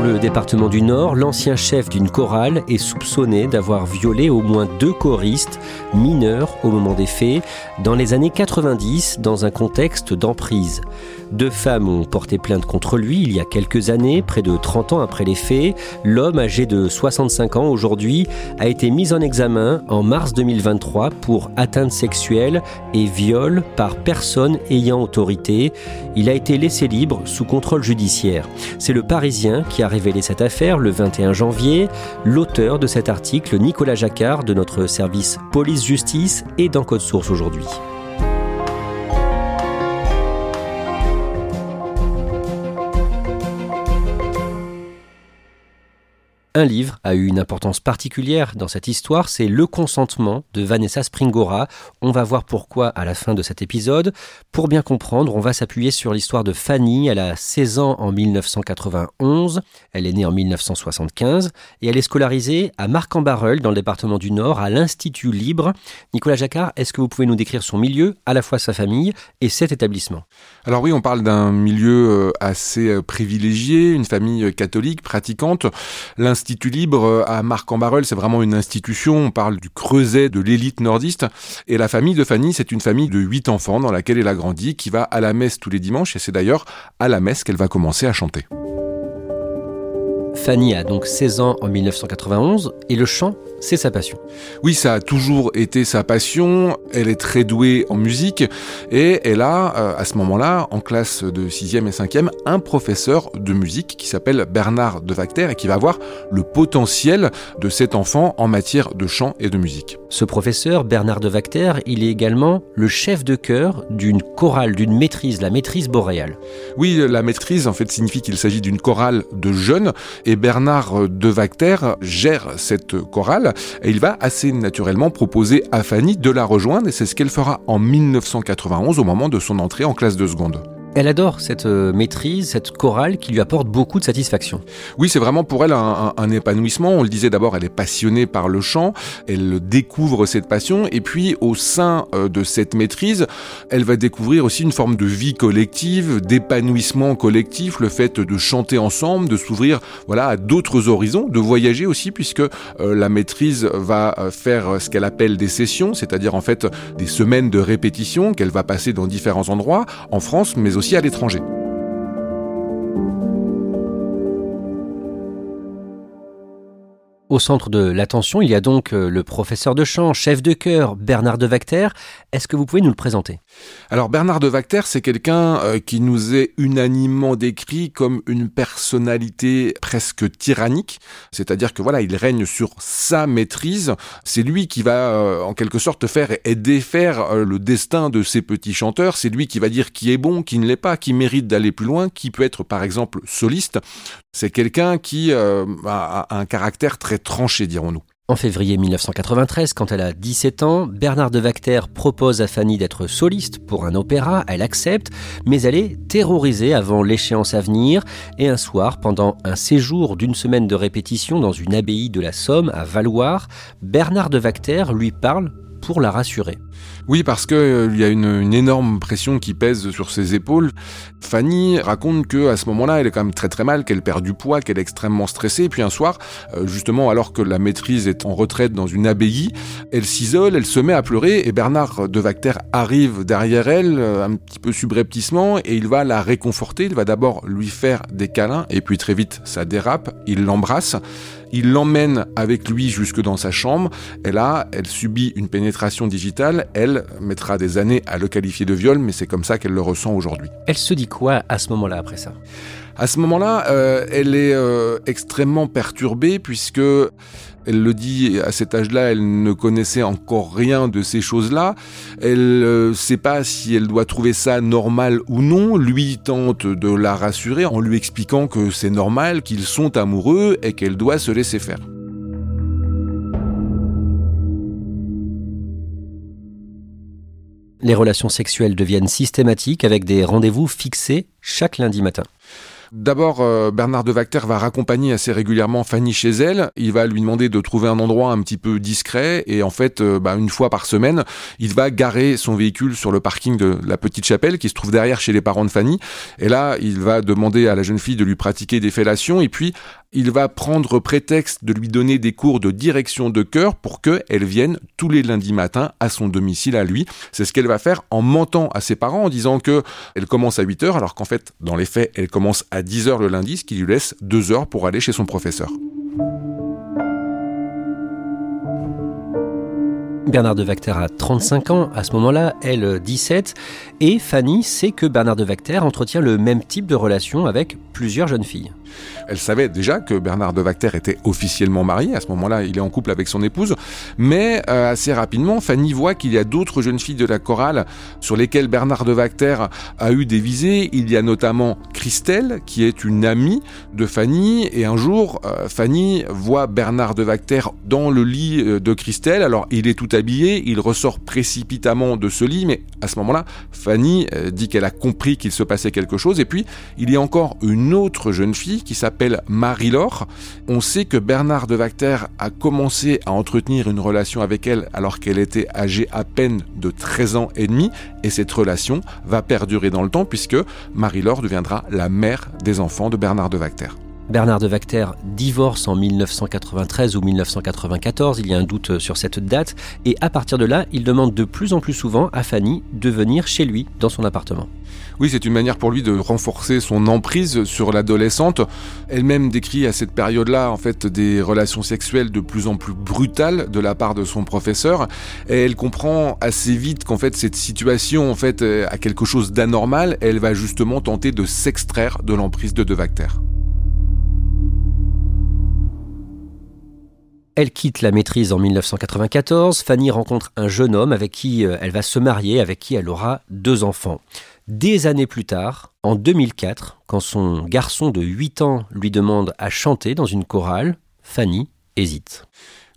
Dans le département du Nord, l'ancien chef d'une chorale est soupçonné d'avoir violé au moins deux choristes mineurs au moment des faits, dans les années 90, dans un contexte d'emprise. Deux femmes ont porté plainte contre lui il y a quelques années, près de 30 ans après les faits. L'homme, âgé de 65 ans aujourd'hui, a été mis en examen en mars 2023 pour atteinte sexuelle et viol par personne ayant autorité. Il a été laissé libre sous contrôle judiciaire. C'est le Parisien qui a révélé cette affaire le 21 janvier. L'auteur de cet article, Nicolas Jacquard, de notre service police-justice, est dans Code Source aujourd'hui. Un livre a eu une importance particulière dans cette histoire, c'est Le consentement de Vanessa Springora. On va voir pourquoi à la fin de cet épisode. Pour bien comprendre, on va s'appuyer sur l'histoire de Fanny. Elle a 16 ans en 1991, elle est née en 1975 et elle est scolarisée à Marc-en-Barœul dans le département du Nord à l'Institut Libre. Nicolas Jacquard, est-ce que vous pouvez nous décrire son milieu, à la fois sa famille et cet établissement? Alors oui, on parle d'un milieu euh, assez euh, privilégié, une famille catholique pratiquante. L'Institut Libre euh, à Marc-en-Barœul, c'est vraiment une institution. On parle du creuset de l'élite nordiste. Et la famille de Fanny, c'est une famille de huit enfants dans laquelle elle a grandi, qui va à la messe tous les dimanches. Et c'est d'ailleurs à la messe qu'elle va commencer à chanter. Fanny a donc 16 ans en 1991 et le chant, c'est sa passion. Oui, ça a toujours été sa passion. Elle est très douée en musique et elle a, euh, à ce moment-là, en classe de 6e et 5e, un professeur de musique qui s'appelle Bernard de Vacter et qui va voir le potentiel de cet enfant en matière de chant et de musique. Ce professeur, Bernard de Vacter, il est également le chef de chœur d'une chorale, d'une maîtrise, la maîtrise boréale. Oui, la maîtrise, en fait, signifie qu'il s'agit d'une chorale de jeunes et Bernard de Vacter gère cette chorale et il va assez naturellement proposer à Fanny de la rejoindre et c'est ce qu'elle fera en 1991 au moment de son entrée en classe de seconde. Elle adore cette euh, maîtrise, cette chorale qui lui apporte beaucoup de satisfaction. Oui, c'est vraiment pour elle un, épanouissement. On le disait d'abord, elle est passionnée par le chant, elle découvre cette passion, et puis au sein euh, de cette maîtrise, elle va découvrir aussi une forme de vie collective, d'épanouissement collectif, le fait de chanter ensemble, de s'ouvrir voilà à d'autres horizons, de voyager aussi, puisque euh, la maîtrise va faire ce qu'elle appelle des sessions, c'est-à-dire en fait des semaines de répétition qu'elle va passer dans différents endroits en France, mais aussi à l'étranger. Au centre de l'attention, il y a donc euh, le professeur de chant, chef de chœur, Bernard de Vacter. Est-ce que vous pouvez nous le présenter? Alors Bernard de Vacter, c'est quelqu'un euh, qui nous est unanimement décrit comme une personnalité presque tyrannique, c'est-à-dire que voilà, il règne sur sa maîtrise, c'est lui qui va euh, en quelque sorte faire et défaire le destin de ces petits chanteurs, c'est lui qui va dire qui est bon, qui ne l'est pas, qui mérite d'aller plus loin, qui peut être par exemple soliste. C'est quelqu'un qui a un caractère très tranché, dirons-nous. En février 1993, quand elle a 17 ans, Bernard de Vacter propose à Fanny d'être soliste pour un opéra, elle accepte, mais elle est terrorisée avant l'échéance à venir, et un soir, pendant un séjour d'une semaine de répétition dans une abbaye de la Somme à Valoir, Bernard de Vacter lui parle pour la rassurer. Oui, parce qu'il euh, y a une, énorme pression qui pèse sur ses épaules. Fanny raconte que à ce moment-là, elle est quand même très très mal, qu'elle perd du poids, qu'elle est extrêmement stressée. Et puis un soir, euh, justement, alors que la maîtrise est en retraite dans une abbaye, elle s'isole, elle se met à pleurer. Et Bernard de Vacter arrive derrière elle, euh, un petit peu subrepticement, et il va la réconforter. Il va d'abord lui faire des câlins, et puis très vite, ça dérape. Il l'embrasse. Il l'emmène avec lui jusque dans sa chambre, et là, elle subit une pénétration digitale, elle mettra des années à le qualifier de viol, mais c'est comme ça qu'elle le ressent aujourd'hui. Elle se dit quoi à ce moment-là après ça? À ce moment-là, euh, elle est euh, extrêmement perturbée puisque elle le dit à cet âge-là, elle ne connaissait encore rien de ces choses-là. Elle ne euh, sait pas si elle doit trouver ça normal ou non. Lui tente de la rassurer en lui expliquant que c'est normal, qu'ils sont amoureux et qu'elle doit se laisser faire. Les relations sexuelles deviennent systématiques avec des rendez-vous fixés chaque lundi matin. D'abord, euh, Bernard de Vacter va raccompagner assez régulièrement Fanny chez elle. Il va lui demander de trouver un endroit un petit peu discret. Et en fait, euh, bah, une fois par semaine, il va garer son véhicule sur le parking de la petite chapelle qui se trouve derrière chez les parents de Fanny. Et là, il va demander à la jeune fille de lui pratiquer des fellations. Et puis, il va prendre prétexte de lui donner des cours de direction de chœur pour qu'elle vienne tous les lundis matins à son domicile à lui. C'est ce qu'elle va faire en mentant à ses parents en disant que elle commence à 8 heures alors qu'en fait, dans les faits, elle commence à 10 heures le lundi, ce qui lui laisse 2 heures pour aller chez son professeur. Bernard de Vacter a 35 ans à ce moment-là, elle 17, et Fanny sait que Bernard de Vacter entretient le même type de relation avec plusieurs jeunes filles. Elle savait déjà que Bernard de Vacter était officiellement marié. À ce moment-là, il est en couple avec son épouse. Mais euh, assez rapidement, Fanny voit qu'il y a d'autres jeunes filles de la chorale sur lesquelles Bernard de Vacter a eu des visées. Il y a notamment Christelle, qui est une amie de Fanny. Et un jour, euh, Fanny voit Bernard de Vacter dans le lit euh, de Christelle. Alors, il est tout Il ressort précipitamment de ce lit. Mais à ce moment-là, Fanny dit qu'elle a compris qu'il se passait quelque chose. Et puis, il y a encore une autre jeune fille qui s'appelle Marie-Laure. On sait que Bernard de Vacter a commencé à entretenir une relation avec elle alors qu'elle était âgée à peine de 13 ans et demi et cette relation va perdurer dans le temps puisque Marie-Laure deviendra la mère des enfants de Bernard de Vacter. Bernard de Vacter divorce en 1993 ou 1994, il y a un doute sur cette date, et à partir de là, il demande de plus en plus souvent à Fanny de venir chez lui dans son appartement. Oui, c'est une manière pour lui de renforcer son emprise sur l'adolescente. Elle-même décrit à cette période-là, en fait, des relations sexuelles de plus en plus brutales de la part de son professeur. Et elle comprend assez vite qu'en fait, cette situation, en fait, a quelque chose d'anormal. Elle va justement tenter de s'extraire de l'emprise de De Vacter. Elle quitte la maîtrise en 1994. Fanny rencontre un jeune homme avec qui euh, elle va se marier, avec qui elle aura deux enfants. Des années plus tard, en 2004, quand son garçon de 8 ans lui demande à chanter dans une chorale, Fanny hésite.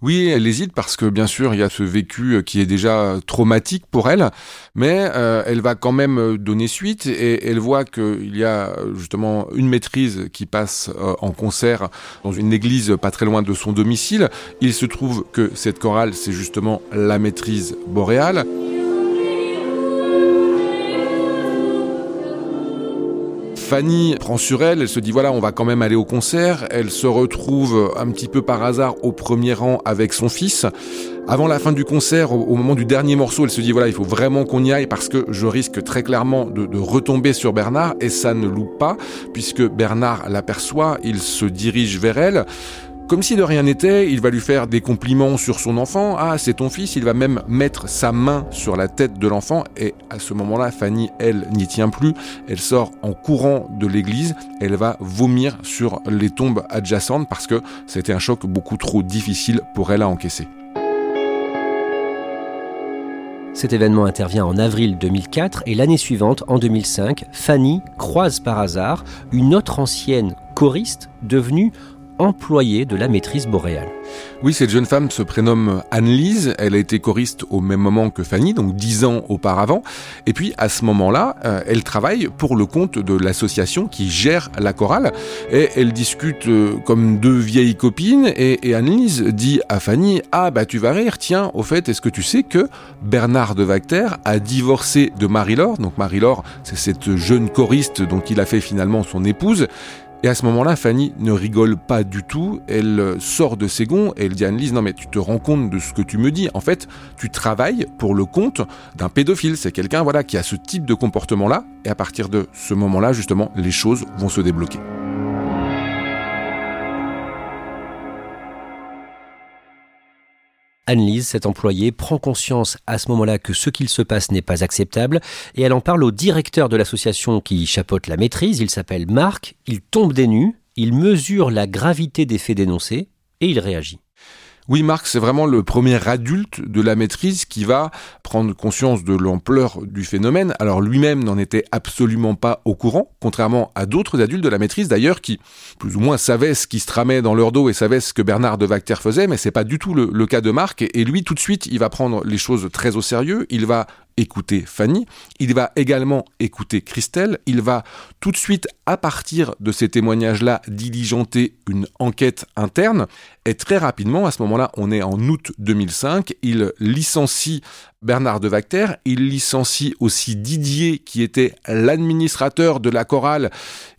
Oui, elle hésite parce que bien sûr, il y a ce vécu euh, qui est déjà traumatique pour elle, mais euh, elle va quand même euh, donner suite et elle voit qu'il y a justement une maîtrise qui passe en concert dans une église pas très loin de son domicile. Il se trouve que cette chorale, c'est justement la maîtrise boréale. Fanny prend sur elle, elle se dit voilà, on va quand même aller au concert. Elle se retrouve un petit peu par hasard au premier rang avec son fils. Avant la fin du concert, au, moment du dernier morceau, elle se dit voilà, il faut vraiment qu'on y aille parce que je risque très clairement de, retomber sur Bernard et ça ne loupe pas puisque Bernard l'aperçoit, il se dirige vers elle. Comme si de rien n'était, il va lui faire des compliments sur son enfant. Ah, c'est ton fils. Il va même mettre sa main sur la tête de l'enfant. Et à ce moment-là, Fanny, elle, n'y tient plus. Elle sort en courant de l'église. Elle va vomir sur les tombes adjacentes parce que c'était un choc beaucoup trop difficile pour elle à encaisser. Cet événement intervient en avril 2004 et l'année suivante, en 2005, Fanny croise par hasard une autre ancienne choriste devenue employée de la maîtrise boréale. Oui, cette jeune femme se prénomme Anne-Lise. Elle a été choriste au même moment que Fanny, donc dix ans auparavant. Et puis, à ce moment-là, euh, elle travaille pour le compte de l'association qui gère la chorale. Et elle discute euh, comme deux vieilles copines. Et, et Anne-Lise dit à Fanny, ah bah tu vas rire, tiens, au fait, est-ce que tu sais que Bernard de Vacter a divorcé de Marie-Laure? Donc Marie-Laure, c'est cette jeune choriste dont il a fait finalement son épouse. Et à ce moment-là, Fanny ne rigole pas du tout. Elle sort de ses gonds et elle dit à Annelise, non mais tu te rends compte de ce que tu me dis. En fait, tu travailles pour le compte d'un pédophile. C'est quelqu'un, voilà, qui a ce type de comportement-là. Et à partir de ce moment-là, justement, les choses vont se débloquer. Anne-Lise, cette employée, prend conscience à ce moment-là que ce qu'il se passe n'est pas acceptable et elle en parle au directeur de l'association qui chapeaute la maîtrise. Il s'appelle Marc. Il tombe des il mesure la gravité des faits dénoncés et il réagit. Oui, Marc, c'est vraiment le premier adulte de la maîtrise qui va prendre conscience de l'ampleur du phénomène. Alors lui-même n'en était absolument pas au courant, contrairement à d'autres adultes de la maîtrise d'ailleurs qui, plus ou moins, savaient ce qui se tramait dans leur dos et savaient ce que Bernard de Vacter faisait, mais c'est pas du tout le, le, cas de Marc. Et lui, tout de suite, il va prendre les choses très au sérieux. Il va écouter Fanny, il va également écouter Christelle, il va tout de suite, à partir de ces témoignages-là, diligenter une enquête interne, et très rapidement, à ce moment-là, on est en août 2005, il licencie Bernard de Vacter, il licencie aussi Didier, qui était l'administrateur de la chorale,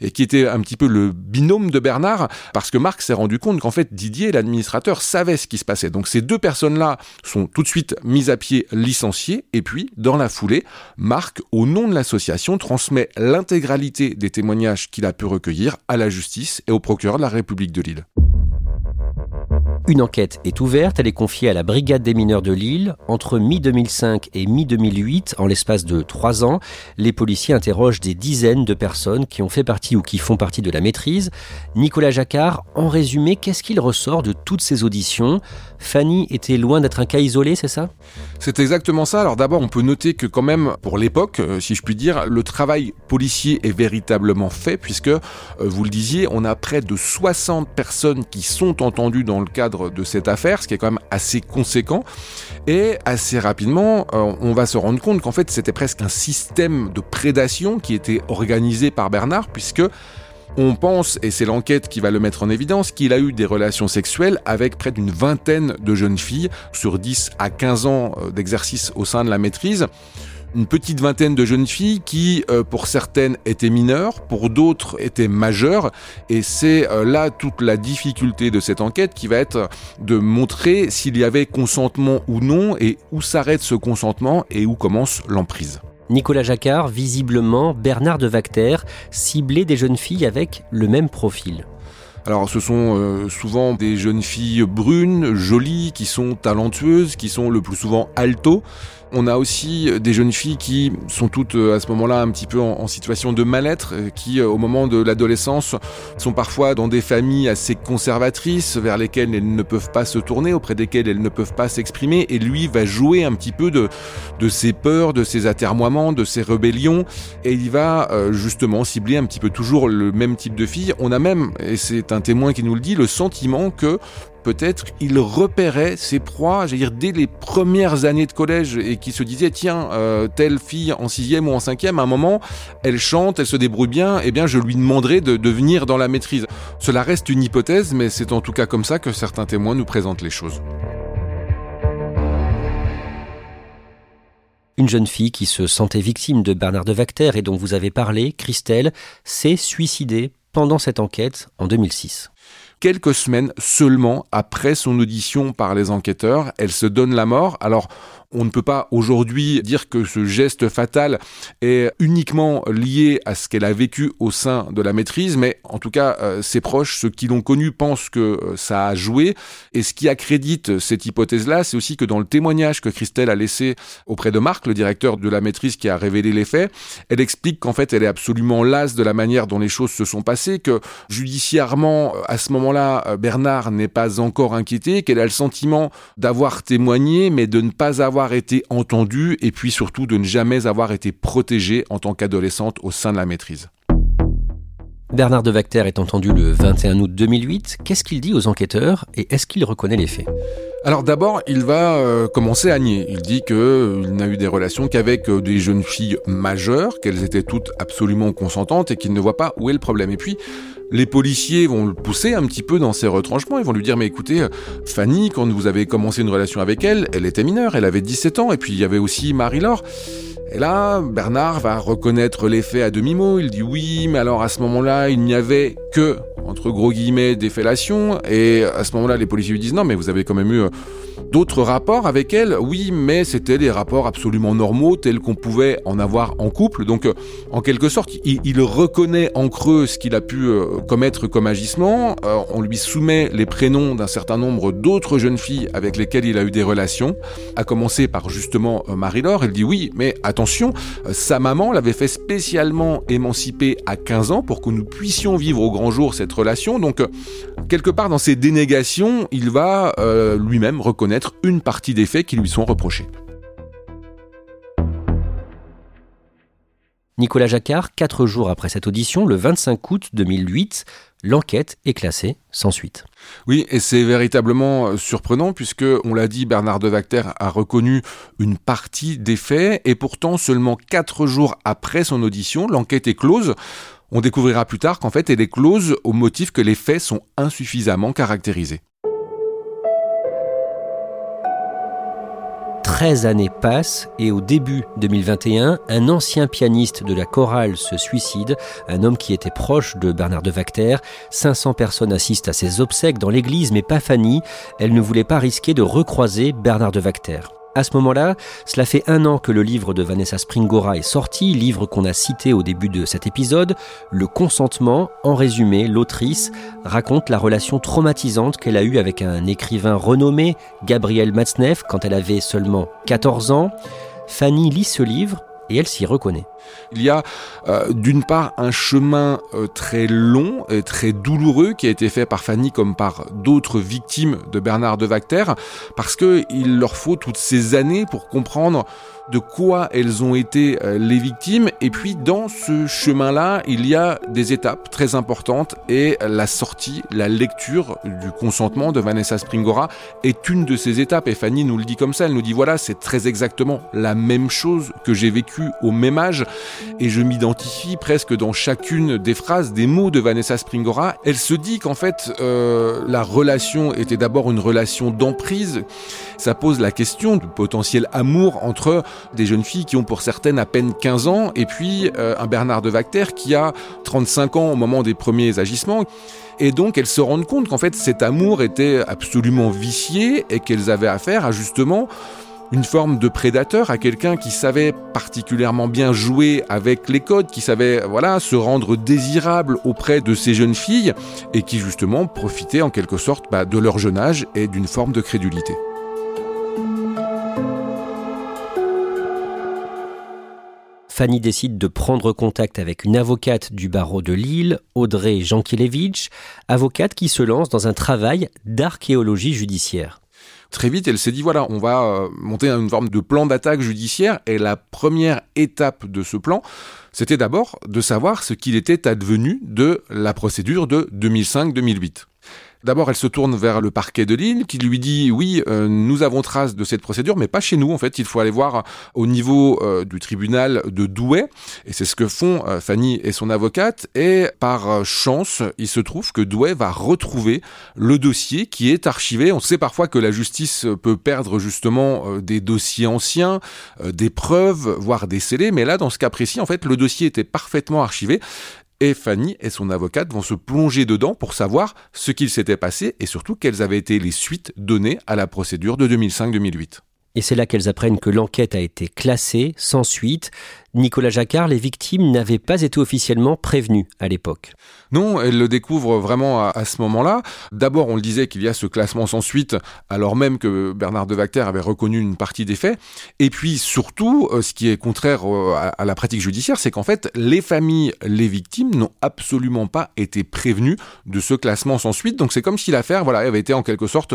et qui était un petit peu le binôme de Bernard, parce que Marc s'est rendu compte qu'en fait, Didier, l'administrateur, savait ce qui se passait. Donc ces deux personnes-là sont tout de suite mises à pied, licenciées, et puis, dans la foulée, Marc, au nom de l'association, transmet l'intégralité des témoignages qu'il a pu recueillir à la justice et au procureur de la République de Lille. Une enquête est ouverte, elle est confiée à la Brigade des mineurs de Lille. Entre mi-2005 et mi-2008, en l'espace de trois ans, les policiers interrogent des dizaines de personnes qui ont fait partie ou qui font partie de la maîtrise. Nicolas Jacquard, en résumé, qu'est-ce qu'il ressort de toutes ces auditions? Fanny était loin d'être un cas isolé, c'est ça? C'est exactement ça. Alors d'abord, on peut noter que quand même, pour l'époque, euh, si je puis dire, le travail policier est véritablement fait, puisque, euh, vous le disiez, on a près de 60 personnes qui sont entendues dans le de cette affaire, ce qui est quand même assez conséquent. Et assez rapidement, euh, on va se rendre compte qu'en fait, c'était presque un système de prédation qui était organisé par Bernard, puisque on pense, et c'est l'enquête qui va le mettre en évidence, qu'il a eu des relations sexuelles avec près d'une vingtaine de jeunes filles sur 10 à 15 ans euh, d'exercice au sein de la maîtrise une petite vingtaine de jeunes filles qui, euh, pour certaines, étaient mineures, pour d'autres étaient majeures. Et c'est euh, là toute la difficulté de cette enquête qui va être de montrer s'il y avait consentement ou non, et où s'arrête ce consentement et où commence l'emprise. Nicolas Jacquard, visiblement, Bernard de Vacter, ciblait des jeunes filles avec le même profil. Alors ce sont euh, souvent des jeunes filles brunes, jolies, qui sont talentueuses, qui sont le plus souvent alto, on a aussi des jeunes filles qui sont toutes euh, à ce moment-là un petit peu en, situation de mal-être, euh, qui euh, au moment de l'adolescence sont parfois dans des familles assez conservatrices vers lesquelles elles ne peuvent pas se tourner, auprès desquelles elles ne peuvent pas s'exprimer, et lui va jouer un petit peu de, ses peurs, de ses atermoiements, de ses rébellions, et il va justement cibler un petit peu toujours le même type de filles. On a même, et c'est un témoin qui nous le dit, le sentiment que peut-être il repérait ses proies, j'allais dire dès les premières années de collège et qui se disait tiens euh, telle fille en sixième ou en cinquième à un moment elle chante, elle se débrouille bien, eh bien je lui demanderai de, venir dans la maîtrise. Cela reste une hypothèse, mais c'est en tout cas comme ça que certains témoins nous présentent les choses. Une jeune fille qui se sentait victime de Bernard de Vacter et dont vous avez parlé, Christelle, s'est suicidée pendant cette enquête en 2006 quelques semaines seulement après son audition par les enquêteurs. Elle se donne la mort. Alors, On ne peut pas aujourd'hui dire que ce geste fatal est uniquement lié à ce qu'elle a vécu au sein de la maîtrise, mais en tout cas, euh, ses proches, ceux qui l'ont connu, pensent que euh, ça a joué. Et ce qui accrédite cette hypothèse-là, c'est aussi que dans le témoignage que Christelle a laissé auprès de Marc, le directeur de la maîtrise qui a révélé les faits, elle explique qu'en fait, elle est absolument lasse de la manière dont les choses se sont passées, que judiciairement, à ce moment-là, Bernard n'est pas encore inquiété, qu'elle a le sentiment d'avoir témoigné, mais de ne pas avoir été entendue, et puis surtout de ne jamais avoir été protégée en tant qu'adolescente au sein de la maîtrise. Bernard de Vacter est entendu le 21 août 2008. Qu'est-ce qu'il dit aux enquêteurs et est-ce qu'il reconnaît les faits? Alors d'abord, il va euh, commencer à nier. Il dit qu'il euh, n'a eu des relations qu'avec euh, des jeunes filles majeures, qu'elles étaient toutes absolument consentantes et qu'il ne voit pas où est le problème. Et puis, les policiers vont le pousser un petit peu dans ses retranchements. Ils vont lui dire, mais écoutez, Fanny, quand vous avez commencé une relation avec elle, elle était mineure, elle avait 17 ans. Et puis il y avait aussi Marie-Laure. Et là, Bernard va reconnaître les faits à demi-mot. Il dit oui, mais alors à ce moment-là, il n'y avait que, entre gros guillemets, des fellations. Et à ce moment-là, les policiers lui disent non, mais vous avez quand même eu euh, d'autres rapports avec elle. Oui, mais c'était des rapports absolument normaux, tels qu'on pouvait en avoir en couple. Donc, euh, en quelque sorte, il, reconnaît en creux ce qu'il a pu euh, commettre comme agissement. on lui soumet les prénoms d'un certain nombre d'autres jeunes filles avec lesquelles il a eu des relations. À commencer par justement Marie-Laure. Elle dit oui, mais attention sa maman l'avait fait spécialement émanciper à 15 ans pour que nous puissions vivre au grand jour cette relation. Donc, euh, quelque part dans ses dénégations, il va euh, lui-même reconnaître une partie des faits qui lui sont reprochés. Nicolas Jacquard, quatre jours après cette audition, le 25 août 2008, l'enquête est classée sans suite. Oui, et c'est véritablement euh, surprenant puisque, on l'a dit, Bernard de Vacter a reconnu une partie des faits et pourtant seulement quatre jours après son audition, l'enquête est close. On découvrira plus tard qu'en fait elle est close au motif que les faits sont insuffisamment caractérisés. 13 années passent et au début 2021, un ancien pianiste de la chorale se suicide, un homme qui était proche de Bernard de Vacter. 500 personnes assistent à ses obsèques dans l'église, mais pas Fanny. Elle ne voulait pas risquer de recroiser Bernard de Vacter. À ce moment-là, cela fait un an que le livre de Vanessa Springora est sorti, livre qu'on a cité au début de cet épisode. Le consentement, en résumé, l'autrice raconte la relation traumatisante qu'elle a eue avec un écrivain renommé, Gabriel Matzneff, quand elle avait seulement 14 ans. Fanny lit ce livre et elle s'y reconnaît. Il y a euh, d'une part un chemin euh, très long et très douloureux qui a été fait par Fanny comme par d'autres victimes de Bernard de Vacter, parce qu'il leur faut toutes ces années pour comprendre de quoi elles ont été euh, les victimes. Et puis dans ce chemin-là, il y a des étapes très importantes et la sortie, la lecture du consentement de Vanessa Springora est une de ces étapes. Et Fanny nous le dit comme ça, elle nous dit voilà, c'est très exactement la même chose que j'ai vécu au même âge et je m'identifie presque dans chacune des phrases, des mots de Vanessa Springora. Elle se dit qu'en fait, euh, la relation était d'abord une relation d'emprise. Ça pose la question du potentiel amour entre des jeunes filles qui ont pour certaines à peine 15 ans et puis euh, un Bernard de Vacter qui a 35 ans au moment des premiers agissements. Et donc elles se rendent compte qu'en fait cet amour était absolument vicié et qu'elles avaient affaire à justement une forme de prédateur, à quelqu'un qui savait particulièrement bien jouer avec les codes, qui savait voilà se rendre désirable auprès de ces jeunes filles et qui justement profitait en quelque sorte bah, de leur jeune âge et d'une forme de crédulité. Fanny décide de prendre contact avec une avocate du barreau de Lille, Audrey Jankiewicz, avocate qui se lance dans un travail d'archéologie judiciaire très vite, elle s'est dit voilà, on va euh, monter une forme de plan d'attaque judiciaire. Et la première étape de ce plan, c'était d'abord de savoir ce qu'il était advenu de la procédure de 2005-2008. D'abord, elle se tourne vers le parquet de Lille qui lui dit oui, euh, nous avons trace de cette procédure, mais pas chez nous. En fait, il faut aller voir au niveau euh, du tribunal de Douai. Et c'est ce que font euh, Fanny et son avocate. Et par chance, il se trouve que Douai va retrouver le dossier qui est archivé. On sait parfois que la justice peut perdre justement des dossiers anciens, des preuves, voire des scellés. Mais là, dans ce cas précis, en fait, le dossier était parfaitement archivé et Fanny et son avocate vont se plonger dedans pour savoir ce qu'il s'était passé et surtout quelles avaient été les suites données à la procédure de 2005-2008. Et c'est là qu'elles apprennent que l'enquête a été classée, sans suite. Nicolas Jacquard, les victimes n'avaient pas été officiellement prévenues à l'époque. Non, elles le découvrent vraiment à, ce moment-là. D'abord, on le disait qu'il y a ce classement sans suite, alors même que Bernard de Vacter avait reconnu une partie des faits. Et puis surtout, euh, ce qui est contraire euh, à la pratique judiciaire, c'est qu'en fait, les familles, les victimes n'ont absolument pas été prévenues de ce classement sans suite. Donc c'est comme si l'affaire voilà, avait été en quelque sorte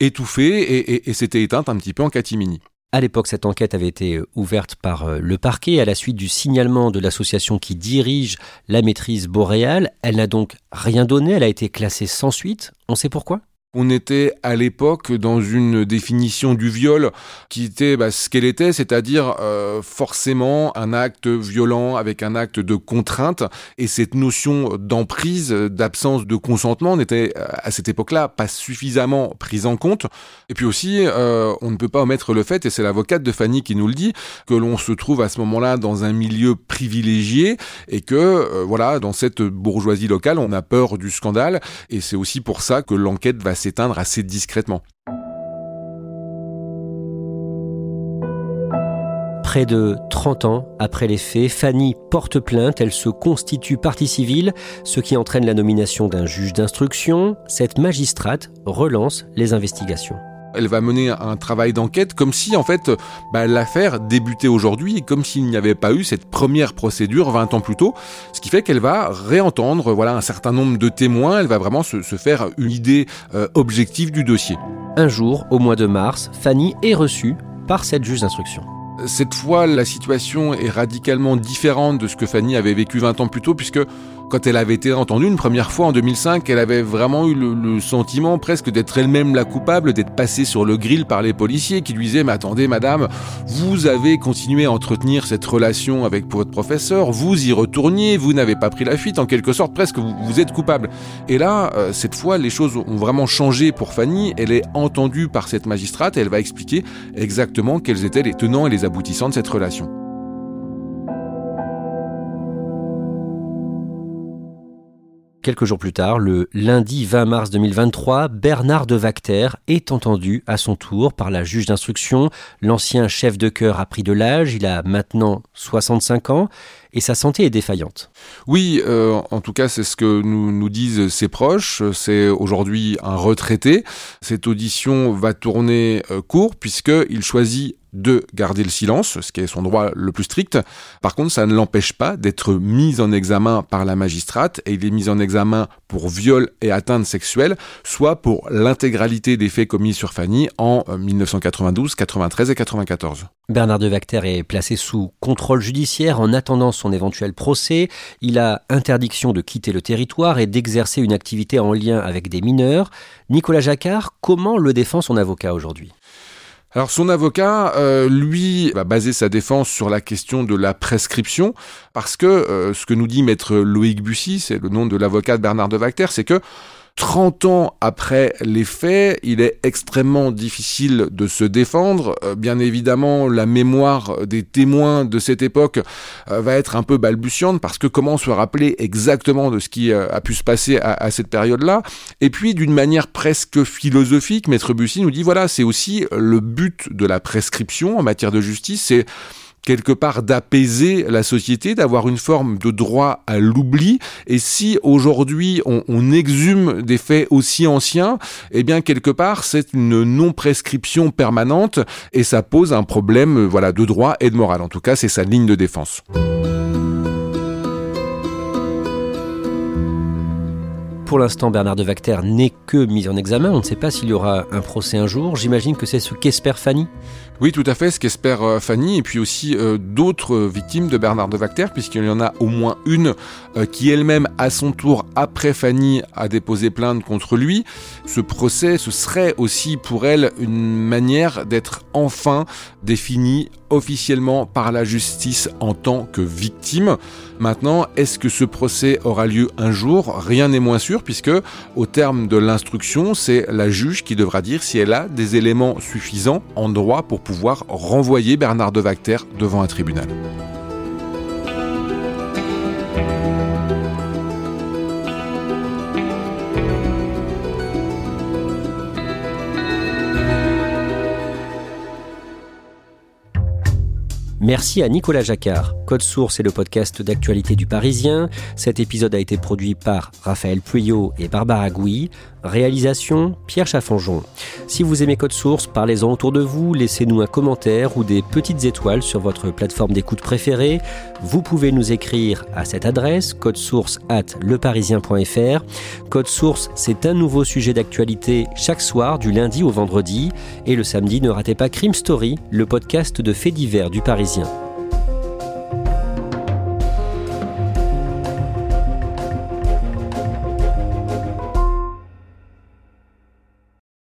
étouffée et, et s'était éteinte un petit peu en catimini. À l'époque, cette enquête avait été euh, ouverte par euh, le parquet à la suite du signalement de l'association qui dirige la maîtrise boréale. Elle n'a donc rien donné, elle a été classée sans suite. On sait pourquoi? On était à l'époque dans une définition du viol qui était bah, ce qu'elle était, c'est-à-dire euh, forcément un acte violent avec un acte de contrainte. Et cette notion d'emprise, d'absence de consentement n'était euh, à cette époque-là pas suffisamment prise en compte. Et puis aussi, euh, on ne peut pas omettre le fait, et c'est l'avocate de Fanny qui nous le dit, que l'on se trouve à ce moment-là dans un milieu privilégié et que voilà, dans cette bourgeoisie locale, on a peur du scandale. Et c'est aussi pour ça que l'enquête va s'éteindre assez discrètement. Près de 30 ans après les faits, Fanny porte plainte, elle se constitue partie civile, ce qui entraîne la nomination d'un juge d'instruction. Cette magistrate relance les investigations. Elle va mener un travail d'enquête comme si en fait bah, l'affaire débutait aujourd'hui et comme s'il n'y avait pas eu cette première procédure 20 ans plus tôt, ce qui fait qu'elle va réentendre voilà un certain nombre de témoins, elle va vraiment se, faire une idée euh, objective du dossier. Un jour, au mois de mars, Fanny est reçue par cette juge d'instruction. Cette fois, la situation est radicalement différente de ce que Fanny avait vécu 20 ans plus tôt, puisque quand elle avait été entendue une première fois en 2005, elle avait vraiment eu le, sentiment presque d'être elle-même la coupable, d'être passée sur le grill par les policiers qui lui disaient Mais attendez, madame, vous avez continué à entretenir cette relation avec votre professeur, vous y retourniez, vous n'avez pas pris la fuite, en quelque sorte, presque vous, êtes coupable. Et là, euh, cette fois, les choses ont vraiment changé pour Fanny. Elle est entendue par cette magistrate et elle va expliquer exactement quels étaient les tenants et les aboutissants de cette relation. Quelques jours plus tard, le lundi 20 mars 2023, Bernard de Vacter est entendu à son tour par la juge d'instruction. L'ancien chef de chœur a pris de l'âge, il a maintenant 65 ans et sa santé est défaillante. Oui, euh, en tout cas, c'est ce que nous, nous disent ses proches. C'est aujourd'hui un retraité. Cette audition va tourner euh, court puisqu'il choisit de garder le silence, ce qui est son droit le plus strict. Par contre, ça ne l'empêche pas d'être mis en examen par la magistrate et il est mis en examen pour viol et atteinte sexuelle, soit pour l'intégralité des faits commis sur Fanny en 1992, euh, 93 et 94. Bernard de est placé sous contrôle judiciaire en attendant son éventuel procès. Il a interdiction de quitter le territoire et d'exercer une activité en lien avec des mineurs. Nicolas Jacquard, comment le défend son avocat aujourd'hui? Alors son avocat, euh, lui, va baser sa défense sur la question de la prescription, parce que euh, ce que nous dit maître Loïc Bussy, c'est le nom de l'avocat de Bernard de Vacter, c'est que 30 ans après les faits, il est extrêmement difficile de se défendre. Euh, bien évidemment, la mémoire des témoins de cette époque euh, va être un peu balbutiante parce que comment se rappeler exactement de ce qui euh, a pu se passer à, cette période-là Et puis, d'une manière presque philosophique, Maître Bussy nous dit voilà, c'est aussi le but de la prescription en matière de justice, c'est quelque part d'apaiser la société, d'avoir une forme de droit à l'oubli. Et si aujourd'hui on, exhume des faits aussi anciens, eh bien quelque part c'est une non-prescription permanente et ça pose un problème voilà de droit et de morale. En tout cas, c'est sa ligne de défense. Pour l'instant, Bernard de Vacter n'est que mis en examen. On ne sait pas s'il y aura un procès un jour. J'imagine que c'est ce qu'espère Fanny. Oui, tout à fait, ce qu'espère euh, Fanny, et puis aussi euh, d'autres victimes de Bernard de Vacter, puisqu'il y en a au moins une euh, qui elle-même, à son tour, après Fanny, a déposé plainte contre lui. Ce procès, ce serait aussi pour elle une manière d'être enfin définie officiellement par la justice en tant que victime. Maintenant, est-ce que ce procès aura lieu un jour? Rien n'est moins sûr, puisque au terme de l'instruction, c'est la juge qui devra dire si elle a des éléments suffisants en droit pour pouvoir renvoyer Bernard de Vacter devant un tribunal. Merci à Nicolas Jacquard. Code Source est le podcast d'actualité du Parisien. Cet épisode a été produit par Raphaël Pueyo et Barbara Gouy. Réalisation Pierre Chaffanjon. Si vous aimez Code Source, parlez-en autour de vous, laissez-nous un commentaire ou des petites étoiles sur votre plateforme d'écoute préférée. Vous pouvez nous écrire à cette adresse codesource at leparisien.fr. Code Source, c'est un nouveau sujet d'actualité chaque soir du lundi au vendredi et le samedi ne ratez pas Crime Story, le podcast de faits divers du Parisien.